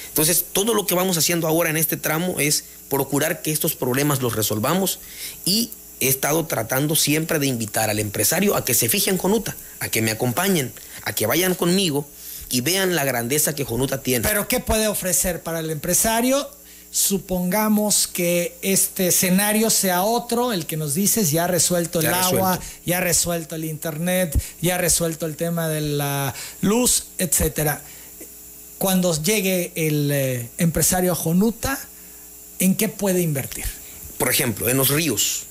Entonces, todo lo que vamos haciendo ahora en este tramo es procurar que estos problemas los resolvamos y he estado tratando siempre de invitar al empresario a que se fijen en Jonuta, a que me acompañen, a que vayan conmigo y vean la grandeza que Jonuta tiene. Pero ¿qué puede ofrecer para el empresario? Supongamos que este escenario sea otro, el que nos dices, ya ha resuelto el agua, ya ha resuelto el internet, ya ha resuelto el tema de la luz, etcétera. Cuando llegue el eh, empresario a Jonuta, ¿en qué puede invertir? Por ejemplo, en los ríos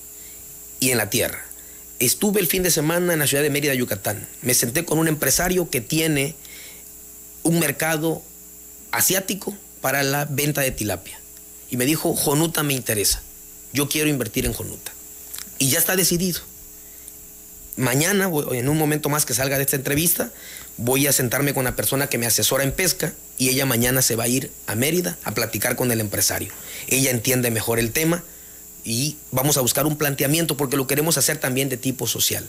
y en la tierra. Estuve el fin de semana en la ciudad de Mérida, Yucatán. Me senté con un empresario que tiene un mercado asiático para la venta de tilapia. Y me dijo, Jonuta me interesa. Yo quiero invertir en Jonuta. Y ya está decidido. Mañana, en un momento más que salga de esta entrevista, voy a sentarme con la persona que me asesora en pesca y ella mañana se va a ir a Mérida a platicar con el empresario. Ella entiende mejor el tema y vamos a buscar un planteamiento porque lo queremos hacer también de tipo social.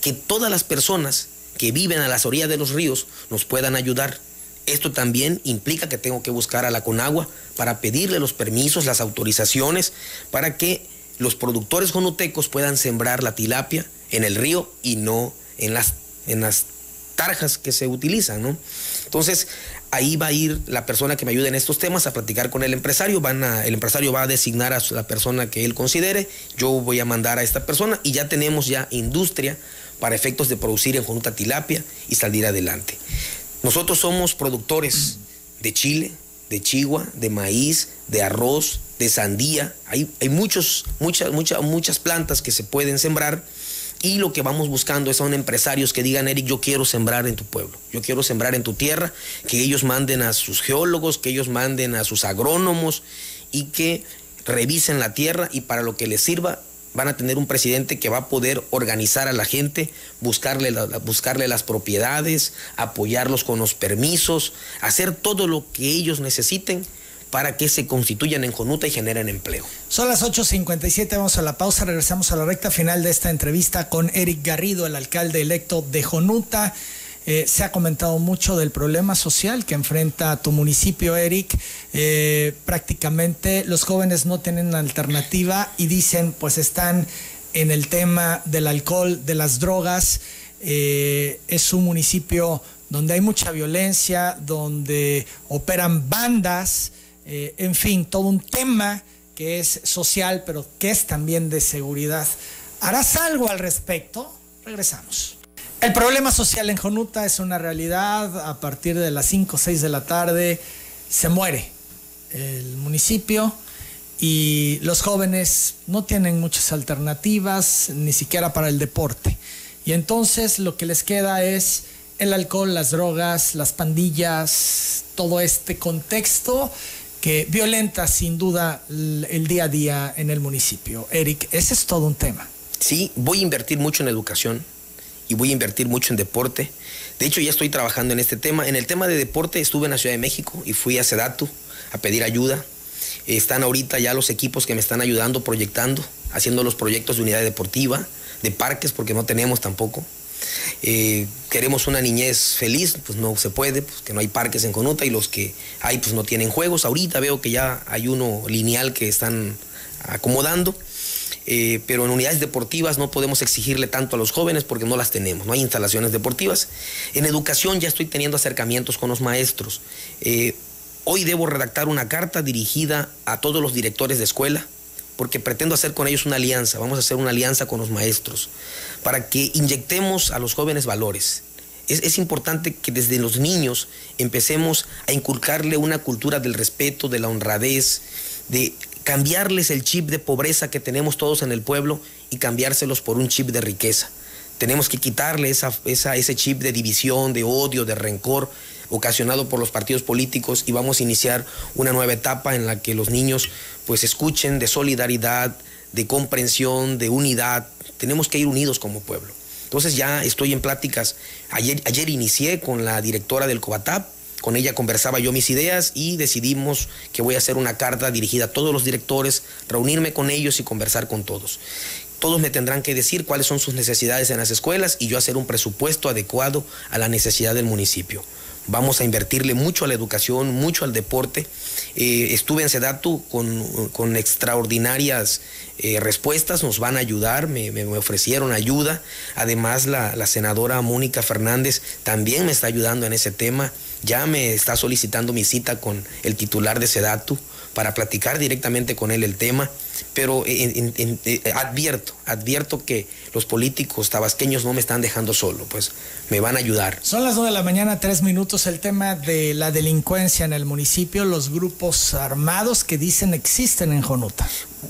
Que todas las personas que viven a las orillas de los ríos nos puedan ayudar. Esto también implica que tengo que buscar a la Conagua para pedirle los permisos, las autorizaciones, para que los productores jonotecos puedan sembrar la tilapia en el río y no en las, en las tarjas que se utilizan, ¿no? Entonces, ahí va a ir la persona que me ayude en estos temas a platicar con el empresario. Van a, el empresario va a designar a la persona que él considere. Yo voy a mandar a esta persona y ya tenemos ya industria para efectos de producir en Jonuta tilapia y salir adelante. Nosotros somos productores de chile, de chigua, de maíz, de arroz, de sandía. Hay, hay muchos, muchas, muchas, muchas plantas que se pueden sembrar y lo que vamos buscando es son empresarios que digan, Eric, yo quiero sembrar en tu pueblo, yo quiero sembrar en tu tierra, que ellos manden a sus geólogos, que ellos manden a sus agrónomos y que revisen la tierra. Y para lo que les sirva van a tener un presidente que va a poder organizar a la gente, buscarle, buscarle las propiedades, apoyarlos con los permisos, hacer todo lo que ellos necesiten para que se constituyan en Jonuta y generen empleo. Son las 8.57, vamos a la pausa, regresamos a la recta final de esta entrevista con Eric Garrido, el alcalde electo de Jonuta. Eh, se ha comentado mucho del problema social que enfrenta tu municipio, Eric. Eh, prácticamente los jóvenes no tienen alternativa y dicen, pues están en el tema del alcohol, de las drogas. Eh, es un municipio donde hay mucha violencia, donde operan bandas, en fin, todo un tema que es social, pero que es también de seguridad. ¿Harás algo al respecto? Regresamos. El problema social en Jonuta es una realidad. A partir de las 5 o 6 de la tarde se muere el municipio y los jóvenes no tienen muchas alternativas, ni siquiera para el deporte. Y entonces lo que les queda es el alcohol, las drogas, las pandillas, todo este contexto que violenta sin duda el día a día en el municipio. Eric, ese es todo un tema. Sí, voy a invertir mucho en educación y voy a invertir mucho en deporte. De hecho, ya estoy trabajando en este tema. En el tema de deporte estuve en la Ciudad de México y fui a Sedatu a pedir ayuda. Están ahorita ya los equipos que me están ayudando, proyectando, haciendo los proyectos de unidad deportiva, de parques, porque no tenemos tampoco. Eh, queremos una niñez feliz, pues no se puede, pues que no hay parques en Conuta y los que hay pues no tienen juegos. Ahorita veo que ya hay uno lineal que están acomodando. Eh, pero en unidades deportivas no podemos exigirle tanto a los jóvenes porque no las tenemos, no hay instalaciones deportivas. En educación ya estoy teniendo acercamientos con los maestros. Eh, hoy debo redactar una carta dirigida a todos los directores de escuela porque pretendo hacer con ellos una alianza, vamos a hacer una alianza con los maestros, para que inyectemos a los jóvenes valores. Es, importante que desde los niños empecemos a inculcarle una cultura del respeto, de la honradez, de cambiarles el chip de pobreza que tenemos todos en el pueblo y cambiárselos por un chip de riqueza. Tenemos que quitarle esa, ese chip de división, de odio, de rencor ocasionado por los partidos políticos y vamos a iniciar una nueva etapa en la que los niños pues escuchen de solidaridad, de comprensión, de unidad. Tenemos que ir unidos como pueblo. Entonces ya estoy en pláticas. Ayer, inicié con la directora del COBATAP con ella conversaba yo mis ideas y decidimos que voy a hacer una carta dirigida a todos los directores, reunirme con ellos y conversar con todos. Todos me tendrán que decir cuáles son sus necesidades en las escuelas y yo hacer un presupuesto adecuado a la necesidad del municipio. Vamos a invertirle mucho a la educación, mucho al deporte. Eh, estuve en Sedatu con, extraordinarias eh, respuestas, nos van a ayudar, me, ofrecieron ayuda. Además, la, la senadora Mónica Fernández también me está ayudando en ese tema ya me está solicitando mi cita con el titular de Sedatu para platicar directamente con él el tema, pero eh, advierto, advierto que los políticos tabasqueños no me están dejando solo, pues me van a ayudar. Son las 9 de la mañana, tres minutos, el tema de la delincuencia en el municipio, los grupos armados que dicen existen en Jonuta.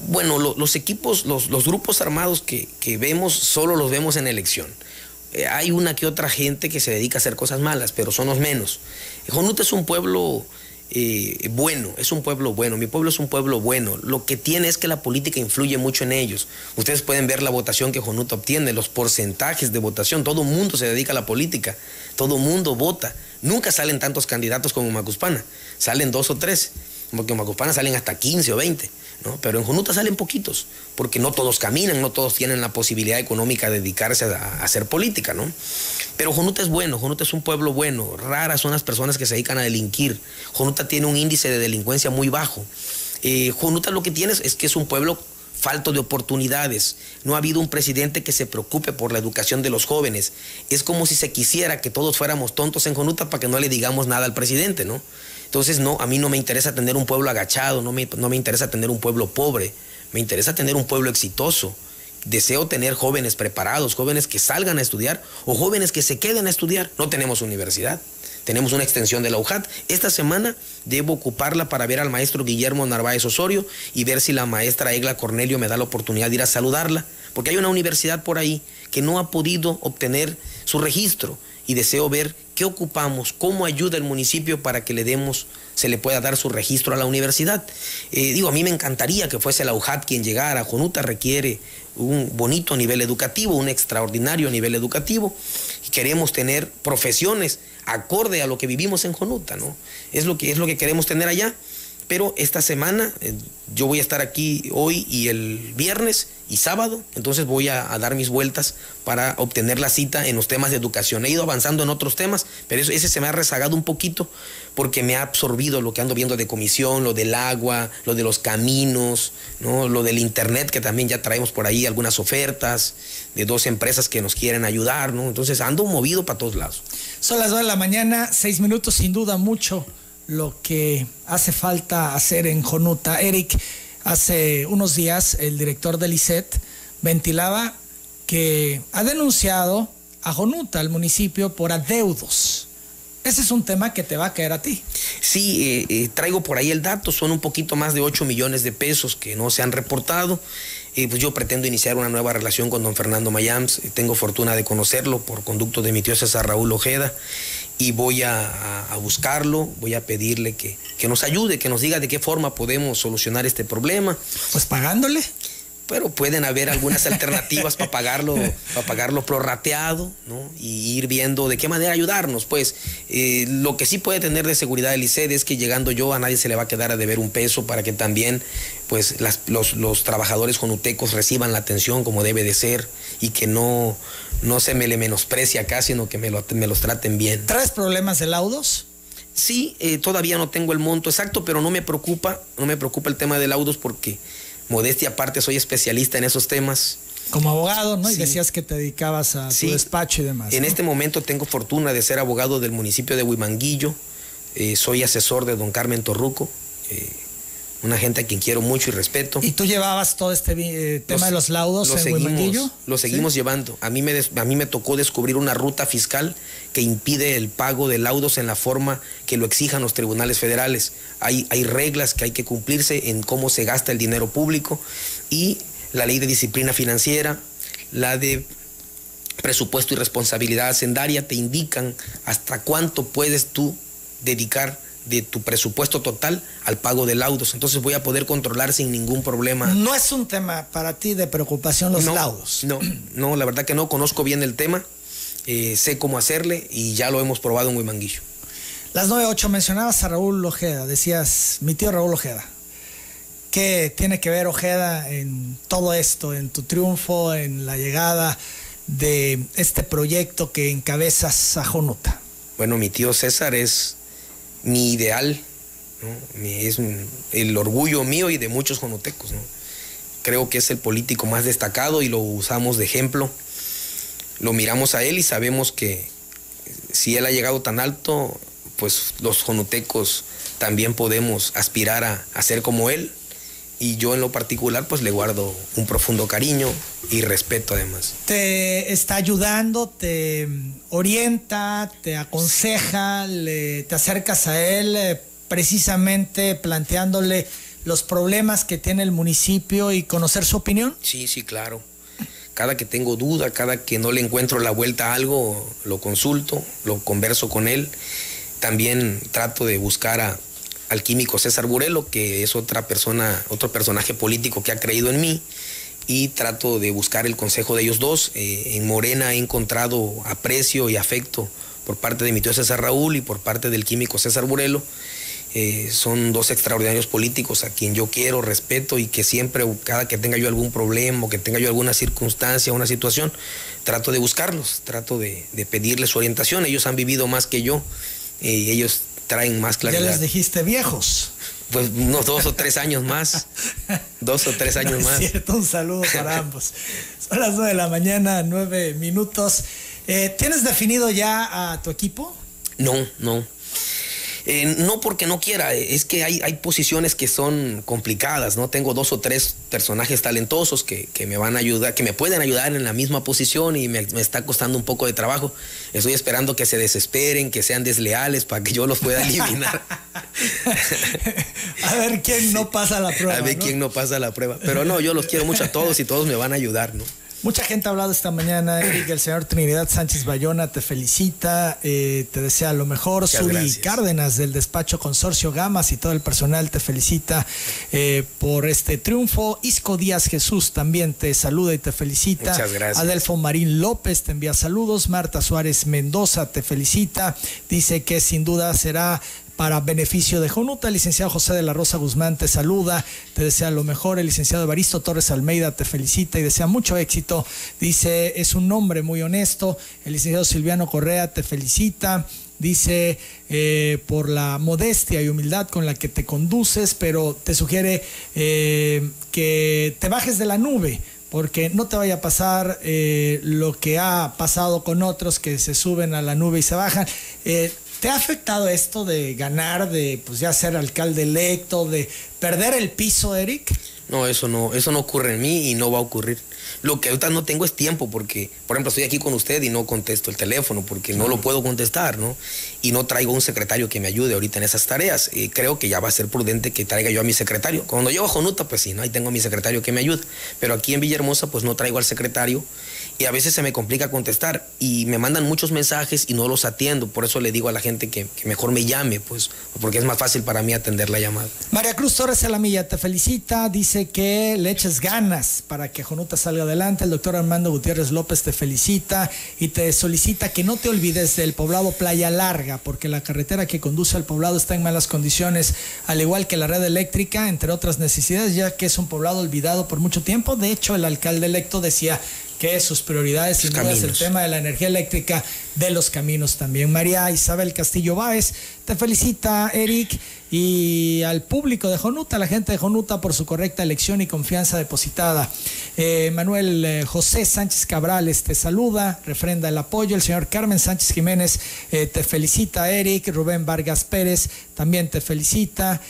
Bueno, los equipos, los, grupos armados que, que vemos, solo los vemos en elección. Eh, hay una que otra gente que se dedica a hacer cosas malas, pero son los menos. Jonuta es un pueblo eh, bueno, es un pueblo bueno, mi pueblo es un pueblo bueno. Lo que tiene es que la política influye mucho en ellos. Ustedes pueden ver la votación que Jonuta obtiene, los porcentajes de votación, todo mundo se dedica a la política, todo mundo vota. Nunca salen tantos candidatos como Macuspana, salen dos o tres, porque en Macuspana salen hasta 15 o 20. Pero en Jonuta salen poquitos, porque no todos caminan, no todos tienen la posibilidad económica de dedicarse a, hacer política, ¿no? Pero Jonuta es bueno, Jonuta es un pueblo bueno, raras son las personas que se dedican a delinquir. Jonuta tiene un índice de delincuencia muy bajo. Eh, Jonuta lo que tiene es que es un pueblo falto de oportunidades. No ha habido un presidente que se preocupe por la educación de los jóvenes. Es como si se quisiera que todos fuéramos tontos en Jonuta para que no le digamos nada al presidente, ¿no? Entonces, no, a mí no me interesa tener un pueblo agachado, no me, no me interesa tener un pueblo pobre, me interesa tener un pueblo exitoso. Deseo tener jóvenes preparados, jóvenes que salgan a estudiar o jóvenes que se queden a estudiar. No tenemos universidad. tenemos una extensión de la UJAT. Esta semana debo ocuparla para ver al maestro Guillermo Narváez Osorio y ver si la maestra Egla Cornelio me da la oportunidad de ir a saludarla, porque hay una universidad por ahí que no ha podido obtener su registro y deseo ver qué ocupamos, cómo ayuda el municipio para que le demos, se le pueda dar su registro a la universidad. Eh, digo, a mí me encantaría que fuese la UJAT quien llegara. Jonuta requiere un bonito nivel educativo, un extraordinario nivel educativo. Y queremos tener profesiones acorde a lo que vivimos en Jonuta, ¿no? Es lo que, es lo que queremos tener allá pero esta semana eh, yo voy a estar aquí hoy y el viernes y sábado, entonces voy a, dar mis vueltas para obtener la cita en los temas de educación. He ido avanzando en otros temas, pero ese se me ha rezagado un poquito porque me ha absorbido lo que ando viendo de comisión, lo del agua, lo de los caminos, ¿no? lo del internet, que también ya traemos por ahí algunas ofertas de dos empresas que nos quieren ayudar, ¿no? Entonces ando movido para todos lados. Son las 2 de la mañana, seis minutos sin duda mucho lo que hace falta hacer en Jonuta. Eric, hace unos días el director del ICET ventilaba que ha denunciado a Jonuta, al municipio, por adeudos. Ese es un tema que te va a caer a ti. Sí, eh, eh, traigo por ahí el dato, son un poquito más de 8 millones de pesos que no se han reportado. y pues yo pretendo iniciar una nueva relación con don Fernando Mayams, tengo fortuna de conocerlo por conducto de mi tío César Raúl Ojeda y voy a, buscarlo, voy a pedirle que, que, nos ayude, que nos diga de qué forma podemos solucionar este problema. Pues pagándole pero pueden haber algunas alternativas para pagarlo, para pagarlo prorrateado, ¿no? Y ir viendo de qué manera ayudarnos. Pues eh, lo que sí puede tener de seguridad el ICED es que llegando yo a nadie se le va a quedar a deber un peso para que también pues los, los, trabajadores conutecos reciban la atención como debe de ser y que no, no se me le menosprecie acá, sino que me, me los traten bien. ¿Traes problemas de laudos? Sí, eh, todavía no tengo el monto exacto, pero no me preocupa, no me preocupa el tema de laudos porque modestia aparte, soy especialista en esos temas. Como abogado, ¿no? Y decías que te dedicabas a tu despacho y demás. En este momento tengo fortuna de ser abogado del municipio de Huimanguillo. Eh, soy asesor de don Carmen Torruco. Eh, una gente a quien quiero mucho y respeto. ¿Y tú llevabas todo este eh, tema de los laudos en seguimos, Lo seguimos llevando. A mí, me a mí me tocó descubrir una ruta fiscal que impide el pago de laudos en la forma que lo exijan los tribunales federales. Hay, hay reglas que hay que cumplirse en cómo se gasta el dinero público y la ley de disciplina financiera, la de presupuesto y responsabilidad hacendaria te indican hasta cuánto puedes tú dedicar de tu presupuesto total al pago de laudos. Entonces voy a poder controlar sin ningún problema. No es un tema para ti de preocupación los laudos. No, no, la verdad que no conozco bien el tema, eh, sé cómo hacerle y ya lo hemos probado en Huimanguillo. Las 9.8 mencionabas a Raúl Ojeda, decías mi tío Raúl Ojeda. ¿Qué tiene que ver Ojeda en todo esto, en tu triunfo, en la llegada de este proyecto que encabezas a Jonuta? Bueno, mi tío César es mi ideal, es el orgullo mío y de muchos jonotecos. Creo que es el político más destacado y lo usamos de ejemplo. Lo miramos a él y sabemos que si él ha llegado tan alto, pues los jonotecos también podemos aspirar a, a ser como él y yo en lo particular pues le guardo un profundo cariño y respeto además. Te está ayudando, te orienta, te aconseja, le, te acercas a él eh, precisamente planteándole los problemas que tiene el municipio y conocer su opinión. Sí, sí, claro. Cada que tengo duda, cada que no le encuentro la vuelta a algo, lo consulto, lo converso con él. También trato de buscar a, al químico César Burelo, que es otra persona, otro personaje político que ha creído en mí, y trato de buscar el consejo de ellos dos. Eh, en Morena he encontrado aprecio y afecto por parte de mi tío César Raúl y por parte del químico César Burelo. Eh, son dos extraordinarios políticos a quien yo quiero, respeto y que siempre, cada que tenga yo algún problema o que tenga yo alguna circunstancia, una situación, trato de buscarlos, trato de, pedirles su orientación. Ellos han vivido más que yo eh, ellos traen más claridad. Ya les dijiste viejos. Pues unos dos o tres años más. dos o tres años más. Cierto, un saludo para ambos. Son las nueve de la mañana, nueve minutos. Eh, ¿Tienes definido ya a tu equipo? No, no. Eh, no porque no quiera, es que hay, hay posiciones que son complicadas, ¿no? Tengo dos o tres personajes talentosos que, me van a ayudar, que me pueden ayudar en la misma posición y me, está costando un poco de trabajo. Estoy esperando que se desesperen, que sean desleales para que yo los pueda eliminar. a ver quién no pasa la prueba. A ver quién no pasa la prueba. Pero no, yo los quiero mucho a todos y todos me van a ayudar, ¿no? Mucha gente ha hablado esta mañana, Eric. El señor Trinidad Sánchez Bayona te felicita, eh, te desea lo mejor. Suri Cárdenas del despacho Consorcio Gamas y todo el personal te felicita eh, por este triunfo. Isco Díaz Jesús también te saluda y te felicita. Muchas gracias. Adelfo Marín López te envía saludos. Marta Suárez Mendoza te felicita. Dice que sin duda será para beneficio de Jonuta. El licenciado José de la Rosa Guzmán te saluda, te desea lo mejor. El licenciado Evaristo Torres Almeida te felicita y desea mucho éxito. Dice, es un hombre muy honesto. El licenciado Silviano Correa te felicita. Dice, eh, por la modestia y humildad con la que te conduces, pero te sugiere eh, que te bajes de la nube porque no te vaya a pasar eh, lo que ha pasado con otros que se suben a la nube y se bajan. ¿Te ha afectado esto de ganar, de pues ya ser alcalde electo, de perder el piso, Eric? No, eso no, eso no ocurre en mí y no va a ocurrir. Lo que ahorita no tengo es tiempo porque, por ejemplo, estoy aquí con usted y no contesto el teléfono porque no lo puedo contestar, ¿no? Y no traigo un secretario que me ayude ahorita en esas tareas. Y creo que ya va a ser prudente que traiga yo a mi secretario. Cuando llego a Jonuta, pues sí, ¿no? Ahí tengo a mi secretario que me ayude. Pero aquí en Villahermosa, pues no traigo al secretario y a veces se me complica contestar y me mandan muchos mensajes y no los atiendo. Por eso le digo a la gente que, mejor me llame, pues, porque es más fácil para mí atender la llamada. María Cruz Torres Alamilla te felicita, dice que le eches ganas para que Jonuta salga adelante. El doctor Armando Gutiérrez López te felicita y te solicita que no te olvides del poblado Playa Larga, porque la carretera que conduce al poblado está en malas condiciones, al igual que la red eléctrica, entre otras necesidades, ya que es un poblado olvidado por mucho tiempo. De hecho, el alcalde electo decía que sus prioridades sin duda es el tema de la energía eléctrica de los caminos también. María Isabel Castillo Báez te felicita, Eric, y al público de Jonuta, a la gente de Jonuta por su correcta elección y confianza depositada. Eh, Manuel eh, José Sánchez Cabrales te saluda, refrenda el apoyo. El señor Carmen Sánchez Jiménez eh, te felicita, Eric. Rubén Vargas Pérez también te felicita.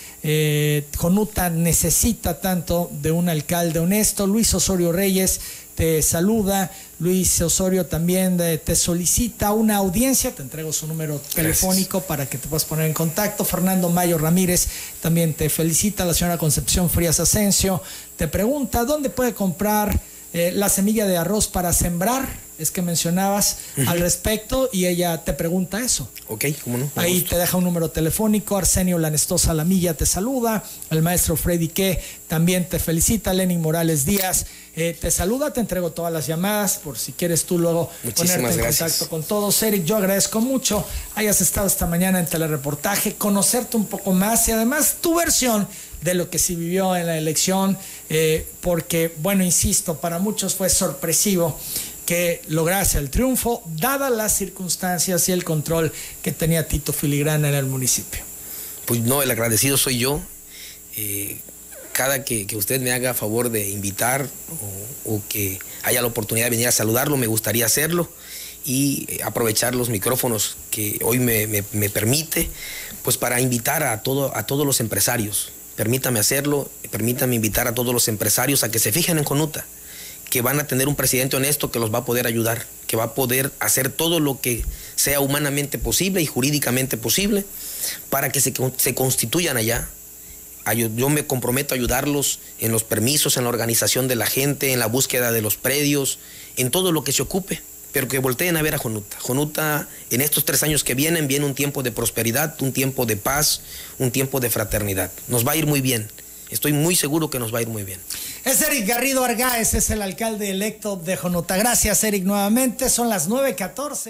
Jonuta necesita tanto de un alcalde honesto. Luis Osorio Reyes te saluda. Luis Osorio también te solicita una audiencia, te entrego su número telefónico para que te puedas poner en contacto. Fernando Mayo Ramírez también te felicita. La señora Concepción Frías Asensio te pregunta dónde puede comprar eh, la semilla de arroz para sembrar es que mencionabas al respecto y ella te pregunta eso. Ok, ¿cómo no? Ahí te deja un número telefónico, Arsenio Lanestosa Lamilla te saluda, el maestro Freddy Que también te felicita, Lenin Morales Díaz eh, te saluda, te entrego todas las llamadas por si quieres tú luego ponerte en contacto con todos. Eric, yo agradezco mucho hayas estado esta mañana en telereportaje, conocerte un poco más y además tu versión de lo que se vivió en la elección, eh, porque, bueno, insisto, para muchos fue sorpresivo que lograse el triunfo, dadas las circunstancias y el control que tenía Tito Filigrana en el municipio. Pues no, el agradecido soy yo. Eh, cada que, usted me haga favor de invitar o, que haya la oportunidad de venir a saludarlo, me gustaría hacerlo y eh, aprovechar los micrófonos que hoy me, permite, pues para invitar a, a todos los empresarios. Permítame hacerlo, permítame invitar a todos los empresarios a que se fijen en Conuta que van a tener un presidente honesto que los va a poder ayudar, que va a poder hacer todo lo que sea humanamente posible y jurídicamente posible para que se, constituyan allá. Yo me comprometo a ayudarlos en los permisos, en la organización de la gente, en la búsqueda de los predios, en todo lo que se ocupe, pero que volteen a ver a Jonuta. Jonuta, en estos tres años que vienen, viene un tiempo de prosperidad, un tiempo de paz, un tiempo de fraternidad. Nos va a ir muy bien. Estoy muy seguro que nos va a ir muy bien. Es Eric Garrido Argáez, es el alcalde electo de Jonota. Gracias, Eric, nuevamente. Son las 9.14.